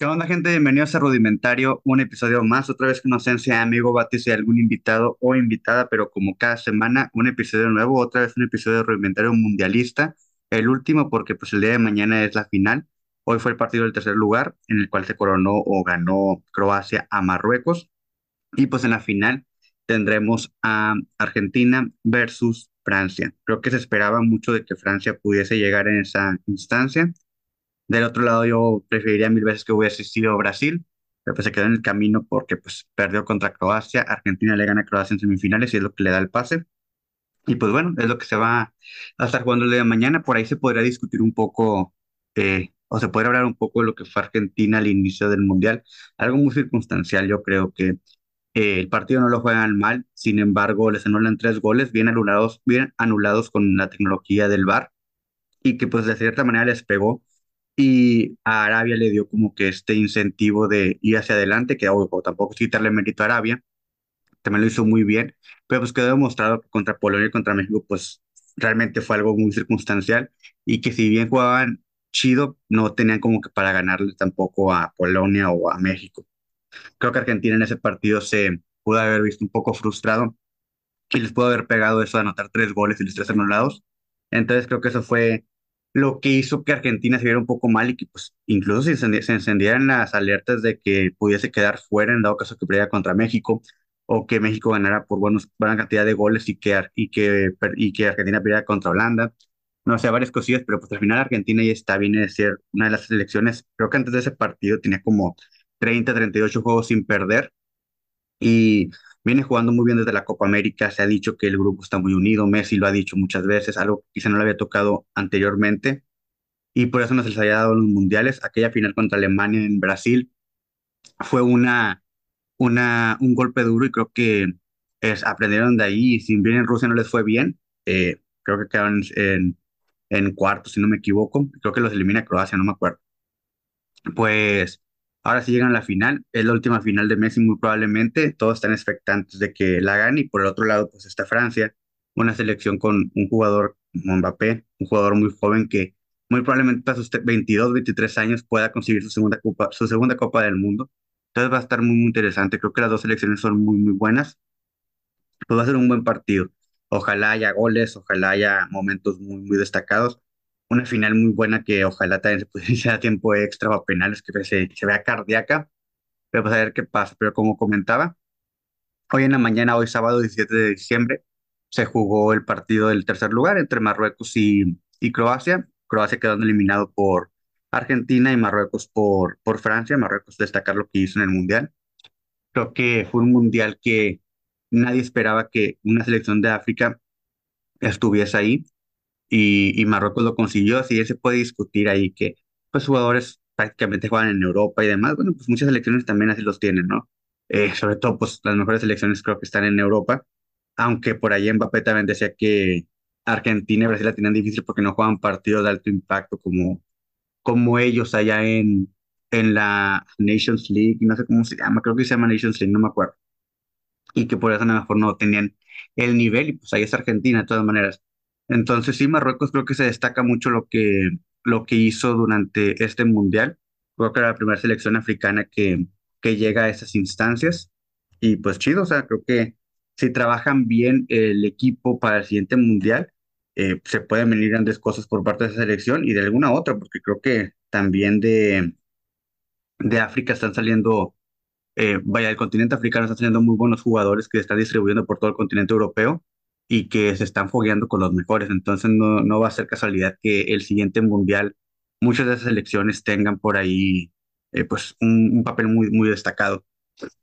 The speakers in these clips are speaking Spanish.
¿Qué onda, gente? Bienvenidos a Rudimentario, un episodio más. Otra vez no sé si amigo Batis y algún invitado o invitada, pero como cada semana, un episodio nuevo, otra vez un episodio de Rudimentario Mundialista. El último, porque pues el día de mañana es la final. Hoy fue el partido del tercer lugar, en el cual se coronó o ganó Croacia a Marruecos. Y pues en la final tendremos a Argentina versus Francia. Creo que se esperaba mucho de que Francia pudiese llegar en esa instancia del otro lado, yo preferiría mil veces que hubiese sido Brasil, pero pues se quedó en el camino porque pues perdió contra Croacia. Argentina le gana a Croacia en semifinales y es lo que le da el pase. Y pues bueno, es lo que se va a estar jugando el día de mañana. Por ahí se podría discutir un poco, eh, o se podría hablar un poco de lo que fue Argentina al inicio del Mundial. Algo muy circunstancial, yo creo que eh, el partido no lo juegan mal, sin embargo, les anulan tres goles bien anulados, bien anulados con la tecnología del VAR y que pues de cierta manera les pegó y a Arabia le dio como que este incentivo de ir hacia adelante, que o, tampoco es quitarle mérito a Arabia, también lo hizo muy bien, pero pues quedó demostrado que contra Polonia y contra México pues realmente fue algo muy circunstancial y que si bien jugaban chido, no tenían como que para ganarle tampoco a Polonia o a México. Creo que Argentina en ese partido se pudo haber visto un poco frustrado y les pudo haber pegado eso de anotar tres goles y los tres anulados. Entonces creo que eso fue lo que hizo que Argentina se viera un poco mal y que pues incluso se, se encendieran las alertas de que pudiese quedar fuera en dado caso que perdiera contra México o que México ganara por buenos, buena cantidad de goles y que, y que, y que Argentina perdiera contra Holanda. No sé, varias cosillas, pero pues al final Argentina ya está, viene de ser una de las selecciones, creo que antes de ese partido tenía como 30, 38 juegos sin perder y viene jugando muy bien desde la Copa América, se ha dicho que el grupo está muy unido, Messi lo ha dicho muchas veces, algo que quizá no le había tocado anteriormente, y por eso no se les había dado los mundiales. Aquella final contra Alemania en Brasil fue una, una, un golpe duro y creo que es, aprendieron de ahí, y si bien en Rusia no les fue bien, eh, creo que quedaron en, en cuartos, si no me equivoco, creo que los elimina Croacia, no me acuerdo. Pues Ahora sí llegan a la final, es la última final de Messi muy probablemente, todos están expectantes de que la gane y por el otro lado pues está Francia, una selección con un jugador como Mbappé, un jugador muy joven que muy probablemente a sus 22, 23 años pueda conseguir su segunda copa, su segunda copa del mundo. Entonces va a estar muy, muy interesante, creo que las dos selecciones son muy, muy buenas, pues va a ser un buen partido. Ojalá haya goles, ojalá haya momentos muy, muy destacados una final muy buena que ojalá también se pudiese a tiempo extra o penales que se, se vea cardíaca, pero pues a ver qué pasa. Pero como comentaba, hoy en la mañana, hoy sábado 17 de diciembre, se jugó el partido del tercer lugar entre Marruecos y, y Croacia. Croacia quedando eliminado por Argentina y Marruecos por, por Francia. Marruecos destacar lo que hizo en el Mundial. Creo que fue un Mundial que nadie esperaba que una selección de África estuviese ahí y, y Marruecos lo consiguió, así se puede discutir ahí que pues jugadores prácticamente juegan en Europa y demás, bueno, pues muchas selecciones también así los tienen, ¿no? Eh, sobre todo, pues las mejores selecciones creo que están en Europa, aunque por ahí Mbappé también decía que Argentina y Brasil la tenían difícil porque no juegan partidos de alto impacto como, como ellos allá en, en la Nations League, no sé cómo se llama, creo que se llama Nations League, no me acuerdo, y que por eso a lo mejor no tenían el nivel, y pues ahí es Argentina de todas maneras. Entonces sí, Marruecos creo que se destaca mucho lo que, lo que hizo durante este mundial. Creo que era la primera selección africana que, que llega a esas instancias. Y pues chido, o sea, creo que si trabajan bien el equipo para el siguiente mundial, eh, se pueden venir grandes cosas por parte de esa selección y de alguna otra, porque creo que también de, de África están saliendo, eh, vaya, del continente africano están saliendo muy buenos jugadores que están distribuyendo por todo el continente europeo y que se están fogueando con los mejores. Entonces no, no va a ser casualidad que el siguiente mundial muchas de esas selecciones tengan por ahí eh, pues un, papel muy, muy destacado.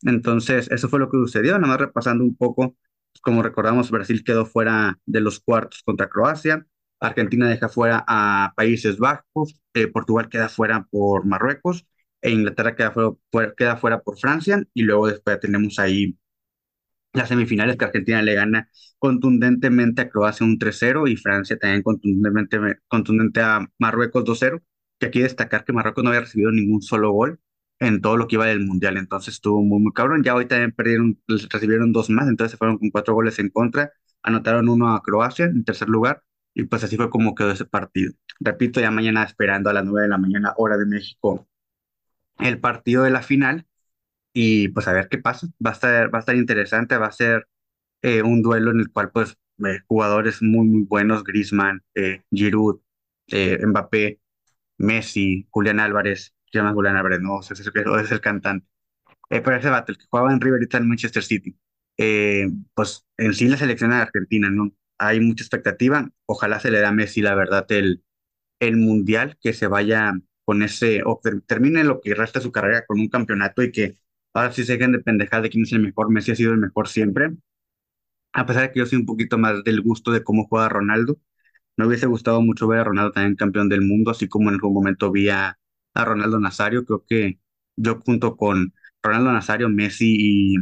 Entonces eso fue lo que sucedió, nada más repasando un poco, como recordamos, Brasil quedó fuera de los cuartos contra Croacia, Argentina deja fuera a Países Bajos, eh, Portugal queda fuera por Marruecos e Inglaterra queda fuera, queda fuera por Francia y luego después tenemos ahí las semifinales que Argentina le gana contundentemente a Croacia un 3-0 y Francia también contundentemente contundente a Marruecos 2-0. Que aquí destacar que Marruecos no había recibido ningún solo gol en todo lo que iba del Mundial, entonces estuvo muy, muy cabrón. Ya hoy también perdieron, recibieron dos más, entonces se fueron con cuatro goles en contra, anotaron uno a Croacia en tercer lugar y pues así fue como quedó ese partido. Repito, ya mañana esperando a las 9 de la mañana, hora de México, el partido de la final y pues a ver qué pasa. Va a estar, va a estar interesante, va a ser eh, un duelo en el cual pues eh, jugadores muy, muy buenos, Griezmann, eh, Giroud, eh, Mbappé, Messi, Julián Álvarez, se llama Julián Álvarez, no, es el, es el cantante. Eh, pero ese vato, el que jugaba en River está en Manchester City, eh, pues en sí la selección de Argentina, ¿no? Hay mucha expectativa, ojalá se le da a Messi, la verdad, el, el mundial, que se vaya con ese, o ter- termine lo que resta de su carrera con un campeonato y que ahora sí se dejen de pendejar de quién es el mejor. Messi ha sido el mejor siempre, a pesar de que yo soy un poquito más del gusto de cómo juega Ronaldo. Me hubiese gustado mucho ver a Ronaldo también campeón del mundo, así como en algún momento vi a, a Ronaldo Nazario. Creo que yo junto con Ronaldo Nazario, Messi y,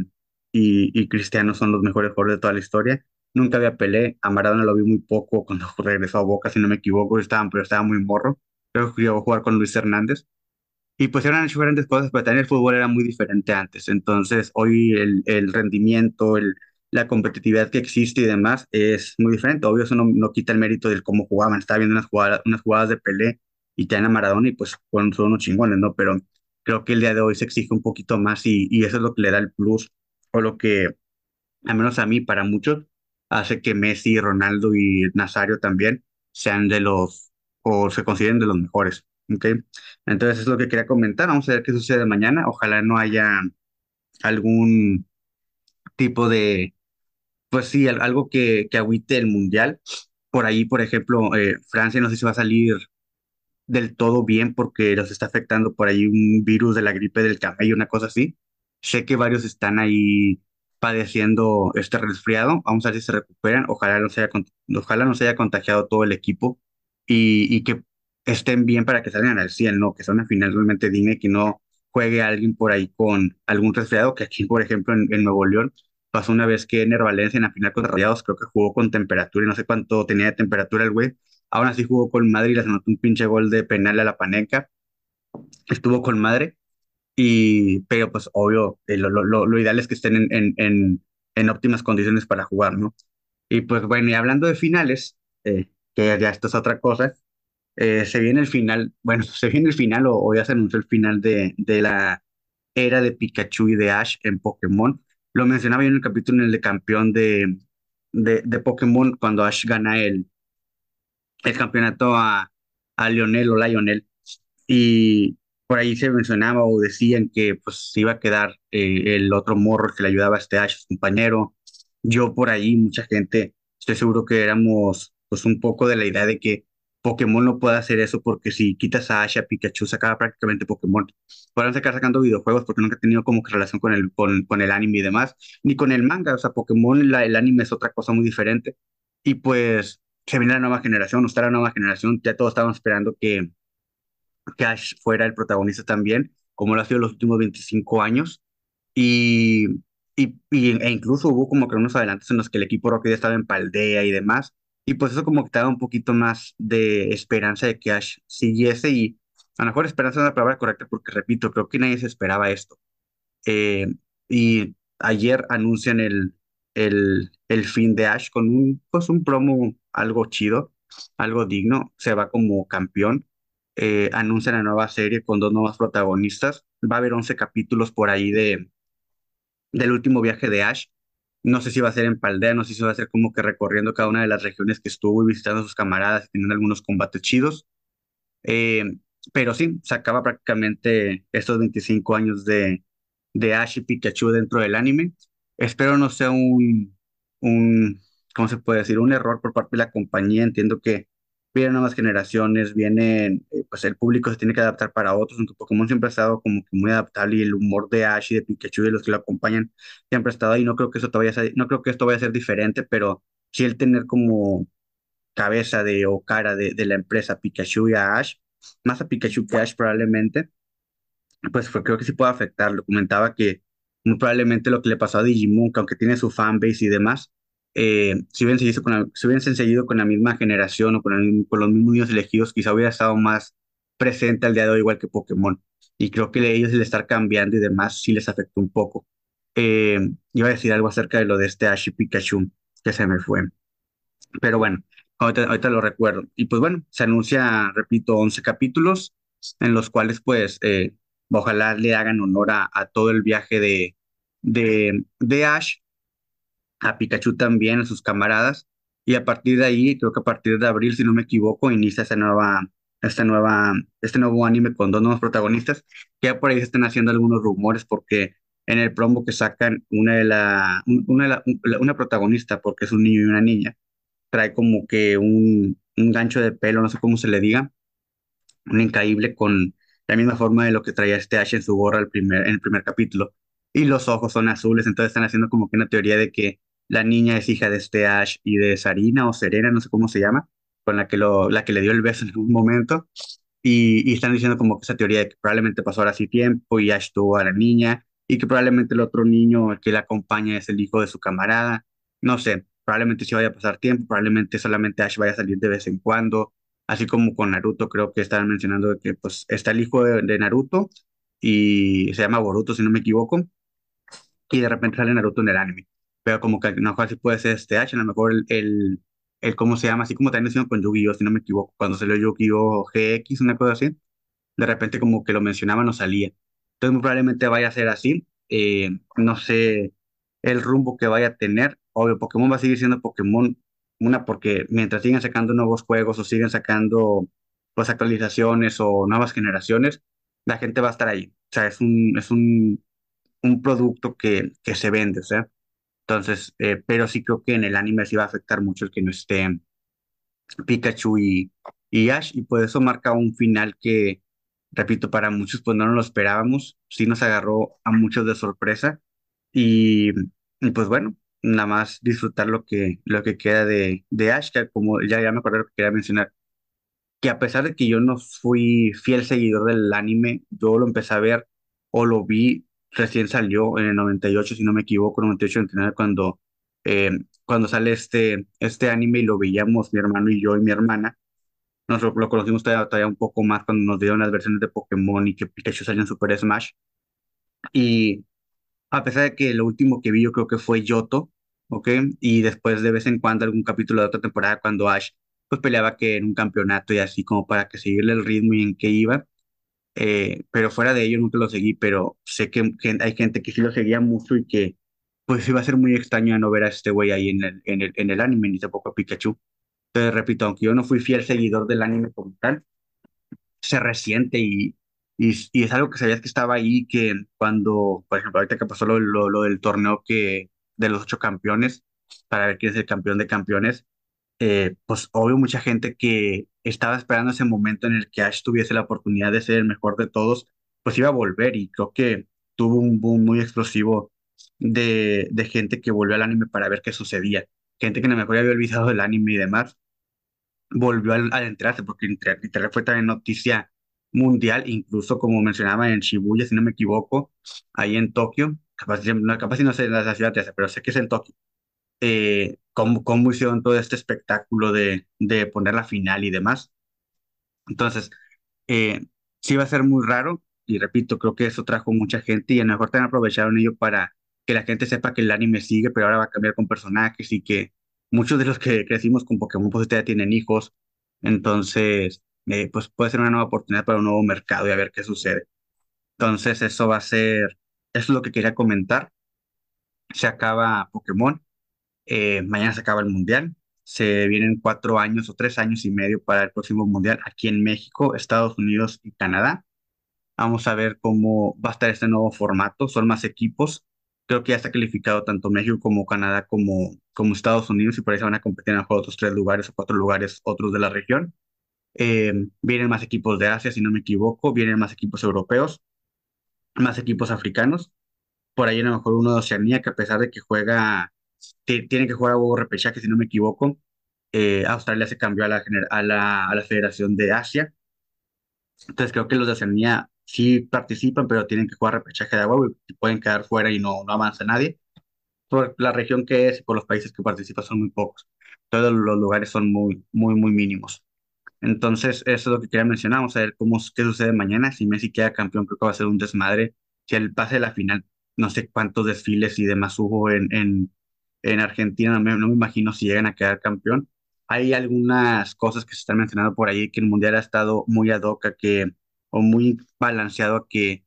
y, Cristiano son los mejores jugadores de toda la historia. Nunca había Pelé, a Maradona lo vi muy poco cuando regresó a Boca, si no me equivoco, estaban, pero estaba muy morro. Creo que llegó a jugar con Luis Hernández. Y pues eran grandes cosas, pero también el fútbol era muy diferente antes. Entonces, hoy el, el rendimiento, el, la competitividad que existe y demás es muy diferente. Obvio, eso no, no quita el mérito del cómo jugaban. Estaba viendo unas jugadas, unas jugadas de Pelé y Tiana Maradona y pues fueron, son unos chingones, ¿no? Pero creo que el día de hoy se exige un poquito más y, y eso es lo que le da el plus o lo que, al menos a mí, para muchos, hace que Messi, Ronaldo y Nazario también sean de los, o se consideren de los mejores. ¿Ok? Entonces es lo que quería comentar. Vamos a ver qué sucede mañana. Ojalá no haya algún tipo de, pues sí, al- algo que, que agüite el mundial. Por ahí, por ejemplo, eh, Francia no sé si va a salir del todo bien porque los está afectando por ahí un virus de la gripe del camello, una cosa así. Sé que varios están ahí padeciendo este resfriado. Vamos a ver si se recuperan. Ojalá no se haya, ojalá no se haya contagiado todo el equipo y, y que estén bien para que salgan al 100, ¿no? Que sea una final realmente digna y que no juegue alguien por ahí con algún resfriado, que aquí, por ejemplo, en, Nuevo León pasó una vez que Ener Valencia en la final contra Rayados creo que jugó con temperatura y no sé cuánto tenía de temperatura el güey Aún así jugó con madre y les anotó un pinche gol de penal a la Panenka. Estuvo con madre. Y, pero pues obvio, eh, lo, lo, lo ideal es que estén en, en, en, en óptimas condiciones para jugar, ¿no? Y pues bueno, y hablando de finales, eh, que ya esto es otra cosa, eh, se viene el final, bueno, se viene el final o, o ya se anunció el final de, de la era de Pikachu y de Ash en Pokémon. Lo mencionaba yo en el capítulo en el de campeón de, de, Pokémon cuando Ash gana el, el campeonato a, a Lionel o Lionel y por ahí se mencionaba o decían que pues se iba a quedar eh, el otro morro que le ayudaba a este Ash, su compañero. Yo por ahí, mucha gente, estoy seguro que éramos pues un poco de la idea de que Pokémon no puede hacer eso porque si quitas a Ash, a Pikachu, se acaba prácticamente Pokémon. Podrán sacar sacando videojuegos porque nunca he tenido como relación con el, con, con el anime y demás, ni con el manga. O sea, Pokémon, el anime es otra cosa muy diferente. Y pues se viene la nueva generación, no está la nueva generación, ya todos estaban esperando que que Ash fuera el protagonista también, como lo ha sido los últimos 25 años. Y, y, y- e incluso hubo como que unos adelantos en los que el equipo Rocket ya estaba en Paldea y demás. Y pues eso como que te daba un poquito más de esperanza de que Ash siguiese y a lo mejor esperanza es la palabra correcta porque repito, creo que nadie se esperaba esto. Eh, y ayer anuncian el, el, el fin de Ash con un, pues un promo algo chido, algo digno. Se va como campeón. Eh, anuncian la nueva serie con dos nuevas protagonistas. Va a haber 11 capítulos por ahí de, del último viaje de Ash. No sé si va a ser en Paldea, no sé si va a ser como que recorriendo cada una de las regiones que estuvo y visitando a sus camaradas y teniendo algunos combates chidos. Eh, pero sí, se acaba prácticamente estos 25 años de, de Ash y Pikachu dentro del anime. Espero no sea un, un, ¿cómo se puede decir? Un error por parte de la compañía. Entiendo que vienen nuevas generaciones, vienen, eh, pues el público se tiene que adaptar para otros, aunque Pokémon siempre ha estado como que muy adaptable y el humor de Ash y de Pikachu y de los que lo acompañan siempre ha estado ahí. No creo que eso todavía no creo que esto vaya a ser diferente, pero sí el tener como cabeza de o cara de, de la empresa Pikachu y a Ash, más a Pikachu que Ash probablemente, pues fue- creo que sí puede afectar. Lo comentaba que muy probablemente lo que le pasó a Digimon, que aunque tiene su fanbase y demás, eh, si hubiesen seguido con la, con la misma generación o con, los mismos niños elegidos, quizá hubiera estado más presente al día de hoy, igual que Pokémon. Y creo que ellos el estar cambiando y demás sí les afectó un poco. Eh, iba a decir algo acerca de lo de este Ash y Pikachu, que se me fue. Pero bueno, ahorita, ahorita lo recuerdo. Y pues bueno, se anuncia, repito, 11 capítulos en los cuales pues eh, ojalá le hagan honor a, todo el viaje de, de Ash a Pikachu también, a sus camaradas, y a partir de ahí, creo que a partir de abril, si no me equivoco, inicia esta nueva, esta nueva, este nuevo anime con dos nuevos protagonistas, que ya por ahí se están haciendo algunos rumores, porque en el promo que sacan una de la, un- una, una protagonista, porque es un niño y una niña, trae como que un, un gancho de pelo, no sé cómo se le diga, un increíble con la misma forma de lo que traía este Ash en su gorra el primer, en el primer capítulo. Y los ojos son azules, entonces están haciendo como que una teoría de que la niña es hija de este Ash y de Sarina o Serena, no sé cómo se llama, con la que, lo, la que le dio el beso en algún momento. Y, y están diciendo como que esa teoría de que probablemente pasó ahora sí tiempo y Ash tuvo a la niña y que probablemente el otro niño que la acompaña es el hijo de su camarada. No sé, probablemente sí vaya a pasar tiempo, probablemente solamente Ash vaya a salir de vez en cuando Así como con Naruto, creo que estaban mencionando que pues está el hijo de, de Naruto y se llama Boruto, si no me equivoco, y de repente sale Naruto en el anime. Pero como que a lo mejor sí puede ser este H, a lo mejor el, el, el cómo se llama, así como también decían con Yu-Gi-Oh, si no me equivoco, cuando salió Yu-Gi-Oh GX, una cosa así, de repente como que lo mencionaban o salía. Entonces muy probablemente vaya a ser así. Eh, no sé el rumbo que vaya a tener. Obvio, Pokémon va a seguir siendo Pokémon, una porque mientras sigan sacando nuevos juegos o siguen sacando pues actualizaciones o nuevas generaciones, la gente va a estar ahí. O sea, es un, es un, un producto que, que se vende, o sea. Entonces, eh, pero sí creo que en el anime sí va a afectar mucho el que no esté Pikachu y, y Ash, y pues eso marca un final que, repito, para muchos pues no nos lo esperábamos, sí nos agarró a muchos de sorpresa, y, y, pues bueno, nada más disfrutar lo que, lo que queda de, de Ash, que como ya, ya me acordé lo que quería mencionar, que a pesar de que yo no fui fiel seguidor del anime, yo lo empecé a ver o lo vi, recién salió en el 98 si no me equivoco, 98, 99, cuando, eh, cuando sale este, este anime y lo veíamos mi hermano y yo y mi hermana. Nosotros lo conocimos todavía, todavía un poco más cuando nos dieron las versiones de Pokémon y que Pikachu salió en Super Smash. Y a pesar de que lo último que vi yo creo que fue Yoto, ¿ok? Y después de vez en cuando algún capítulo de otra temporada cuando Ash pues peleaba que en un campeonato y así como para que seguirle el ritmo y en qué iba. Eh, pero fuera de ello nunca lo seguí, pero sé que, que hay gente que sí lo seguía mucho y que pues iba a ser muy extraño no ver a este güey ahí en el, en el, en el anime, ni tampoco a Pikachu. Entonces, repito, aunque yo no fui fiel seguidor del anime como tal, se resiente y, y, y es algo que sabías que estaba ahí, que cuando, por ejemplo, ahorita que pasó lo, lo, lo del torneo que, de los ocho campeones, para ver quién es el campeón de campeones, eh, pues obvio mucha gente que estaba esperando ese momento en el que Ash tuviese la oportunidad de ser el mejor de todos, pues iba a volver y creo que tuvo un boom muy explosivo de, de gente que volvió al anime para ver qué sucedía. Gente que a lo mejor había olvidado el anime y demás, volvió al, al enterarse porque literal fue también noticia mundial, incluso como mencionaba en Shibuya, si no me equivoco, ahí en Tokio, capaz, no, capaz si no sé la ciudad de esa, pero sé que es en Tokio eh, cómo, cómo todo este espectáculo de, de poner la final y demás. Entonces, eh, sí va a ser muy raro y repito, creo que eso trajo mucha gente y a lo mejor también aprovecharon ello para que la gente sepa que el anime sigue, pero ahora va a cambiar con personajes y que muchos de los que crecimos con Pokémon pues ya tienen hijos. Entonces, eh, pues puede ser una nueva oportunidad para un nuevo mercado y a ver qué sucede. Entonces, eso va a ser, eso es lo que quería comentar. Se acaba Pokémon. Eh, mañana se acaba el Mundial. Se vienen cuatro años o tres años y medio para el próximo Mundial aquí en México, Estados Unidos y Canadá. Vamos a ver cómo va a estar este nuevo formato. Son más equipos. Creo que ya está calificado tanto México como Canadá como, como Estados Unidos y por ahí se van a competir en otros tres lugares o cuatro lugares otros de la región. Eh, vienen más equipos de Asia, si no me equivoco. Vienen más equipos europeos, más equipos africanos. Por ahí a lo mejor uno de Oceanía que a pesar de que juega ti- tiene que jugar a huevo repechaje, si no me equivoco. Eh, Australia se cambió a la, a la, a la Federación de Asia. Entonces creo que los de Oceanía sí participan, pero tienen que jugar repechaje de agua y pueden quedar fuera y no, no avanza nadie. Por la región que es y por los países que participan son muy pocos. Todos los lugares son muy, muy, muy mínimos. Entonces, eso es lo que quería mencionar. Vamos a ver cómo, qué sucede mañana. Si Messi queda campeón, creo que va a ser un desmadre. Si el pase de la final, no sé cuántos desfiles y demás hubo en, en, en Argentina, no no me imagino si llegan a quedar campeón. Hay algunas cosas que se están mencionando por ahí, que el Mundial ha estado muy ad hoc, a que, o muy balanceado a que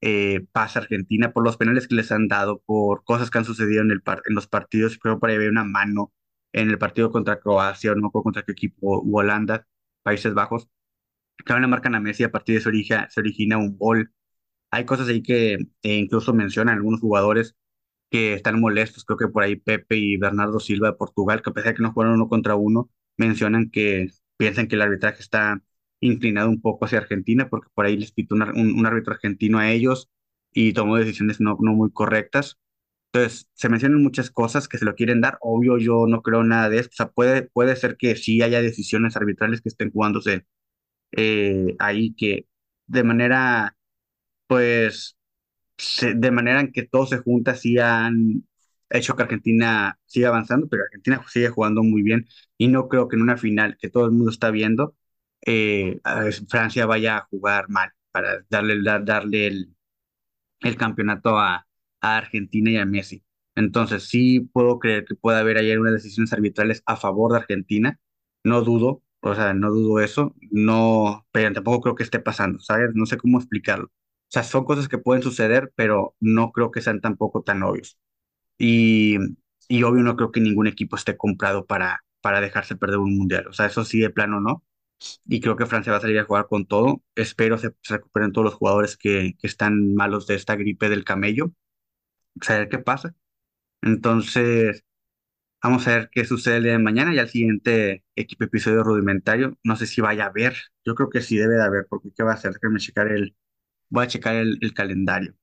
eh, pasa Argentina por los penales que les han dado, por cosas que han sucedido en, el par- en los partidos. Creo por ahí había una mano en el partido contra Croacia, o no contra qué equipo, Holanda, Países Bajos. Claro, le marcan a Messi, a partir de eso origina, se origina un gol. Hay cosas ahí que eh, incluso mencionan algunos jugadores que están molestos. Creo que por ahí Pepe y Bernardo Silva de Portugal, que a pesar de que no jugaron uno contra uno, mencionan que piensan que el arbitraje está inclinado un poco hacia Argentina, porque por ahí les pitó un, un árbitro argentino a ellos y tomó decisiones no, no muy correctas. Entonces, se mencionan muchas cosas que se lo quieren dar. Obvio, yo no creo nada de esto. O sea, puede, puede ser que sí haya decisiones arbitrales que estén jugándose eh, ahí que de manera, pues, de manera en que todo se junta, sí han hecho que Argentina siga avanzando, pero Argentina sigue jugando muy bien y no creo que en una final que todo el mundo está viendo, eh, Francia vaya a jugar mal para darle, dar- darle el, campeonato a, Argentina y a Messi. Entonces, sí puedo creer que pueda haber ahí unas decisiones arbitrales a favor de Argentina. No dudo, o sea, no dudo eso. No, pero tampoco creo que esté pasando, ¿sabes? No sé cómo explicarlo. O sea, son cosas que pueden suceder, pero no creo que sean tampoco tan obvios. Y, y obvio, no creo que ningún equipo esté comprado para, para dejarse perder un mundial. O sea, eso sí, de plano no. Y creo que Francia va a salir a jugar con todo. Espero se, se recuperen todos los jugadores que, que están malos de esta gripe del camello. Saber qué pasa. Entonces, vamos a ver qué sucede el día de mañana y al siguiente equipo episodio rudimentario. No sé si vaya a haber. Yo creo que sí debe de haber, porque ¿qué va a hacer? Déjame checar el, voy a checar el, el calendario.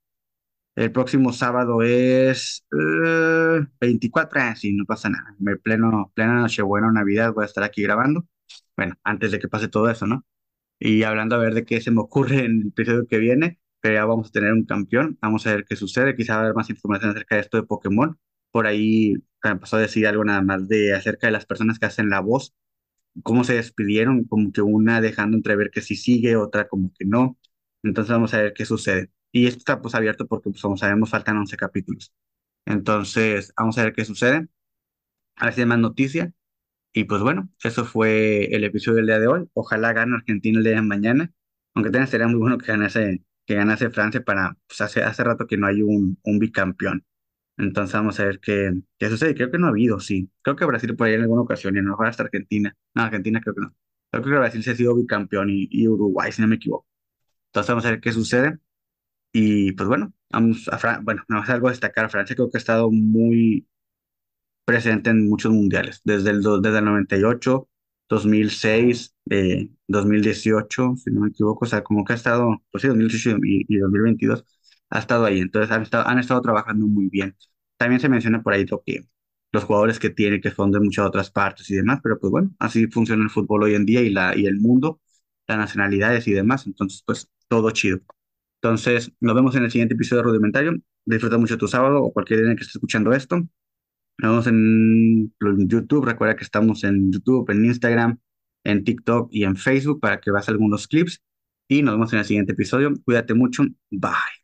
El próximo sábado es eh, 24, ah, sí, no pasa nada. Me pleno, plena Nochebuena, Navidad, voy a estar aquí grabando. Bueno, antes de que pase todo eso, ¿no? Y hablando a ver de qué se me ocurre en el episodio que viene, pero ya vamos a tener un campeón, vamos a ver qué sucede, quizá va a haber más información acerca de esto de Pokémon. Por ahí me pasó a decir algo nada más de acerca de las personas que hacen la voz, cómo se despidieron, como que una dejando entrever que sí sigue, otra como que no. Entonces vamos a ver qué sucede. Y esto está pues abierto porque pues como sabemos faltan 11 capítulos. Entonces vamos a ver qué sucede, a ver si hay más noticia. Y pues bueno, eso fue el episodio del día de hoy. Ojalá gane Argentina el día de mañana, aunque también sería muy bueno que ganase, que ganase Francia para, pues hace, hace rato que no hay un, un bicampeón. Entonces vamos a ver qué, qué sucede. Creo que no ha habido, sí. Creo que Brasil por ahí en alguna ocasión y mejor hasta Argentina. No, Argentina creo que no. Creo que Brasil se ha sido bicampeón y, y Uruguay, si no me equivoco. Entonces vamos a ver qué sucede. Y pues bueno, vamos a Fran bueno, no es algo a destacar. Francia creo que ha estado muy, presente en muchos mundiales, desde el, desde el 98, 2006, eh, 2018, si no me equivoco, o sea, como que ha estado, pues sí, 2018 y, y 2022, ha estado ahí, entonces han estado, han estado trabajando muy bien. También se menciona por ahí que los jugadores que tiene, que son de muchas otras partes y demás, pero pues bueno, así funciona el fútbol hoy en día y, la, y el mundo, las nacionalidades y demás, entonces pues todo chido. Entonces, nos vemos en el siguiente episodio de Rudimentario. Disfruta mucho tu sábado o cualquier día que estés escuchando esto. Nos vemos en YouTube. Recuerda que estamos en YouTube, en Instagram, en TikTok y en Facebook para que veas algunos clips. Y nos vemos en el siguiente episodio. Cuídate mucho. Bye.